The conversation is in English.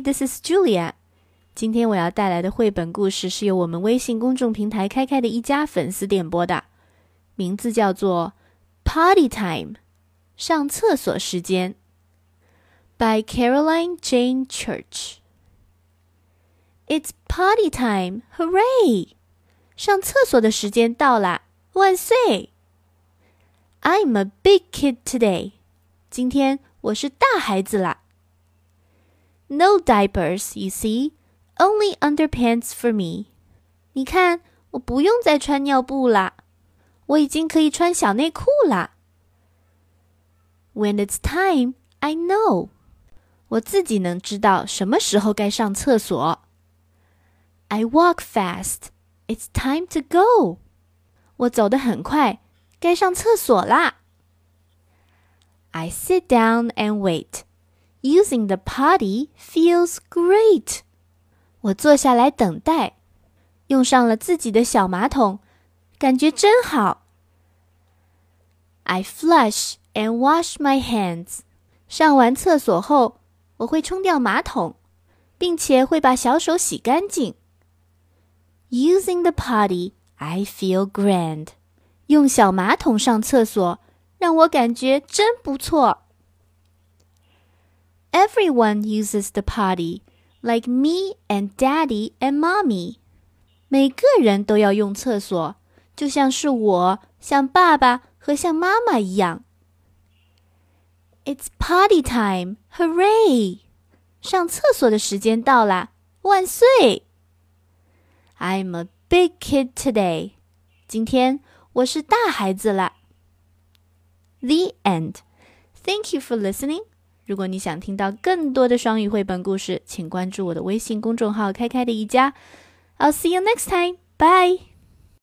This is Julia. Julia。今天我要带来的绘本故事是由我们微信公众平台开开的一家粉丝点播的，名字叫做《Potty Time》，上厕所时间。By Caroline Jayne Church. It's potty time! Hooray! 上厕所的时间到了，万岁！I'm a big kid today. 今天我是大孩子了。No diapers, you see, only underpants for me. 你看，我不用再穿尿布啦，我已经可以穿小内裤啦。When it's time, I know. 我自己能知道什么时候该上厕所。I walk fast. It's time to go. 我走得很快，该上厕所啦。I sit down and wait. Using the potty feels great. 我坐下来等待，用上了自己的小马桶，感觉真好。I flush and wash my hands. 上完厕所后，我会冲掉马桶，并且会把小手洗干净。Using the potty, I feel grand. 用小马桶上厕所，让我感觉真不错。Everyone uses the potty, like me and Daddy and Mommy. 每个人都要用厕所，就像是我、像爸爸和像妈妈一样。It's party time! Hooray! 上厕所的时间到啦！万岁！I'm a big kid today. 今天我是大孩子了。The end. Thank you for listening. 如果你想听到更多的双语绘本故事，请关注我的微信公众号“开开的一家”。I'll see you next time. Bye.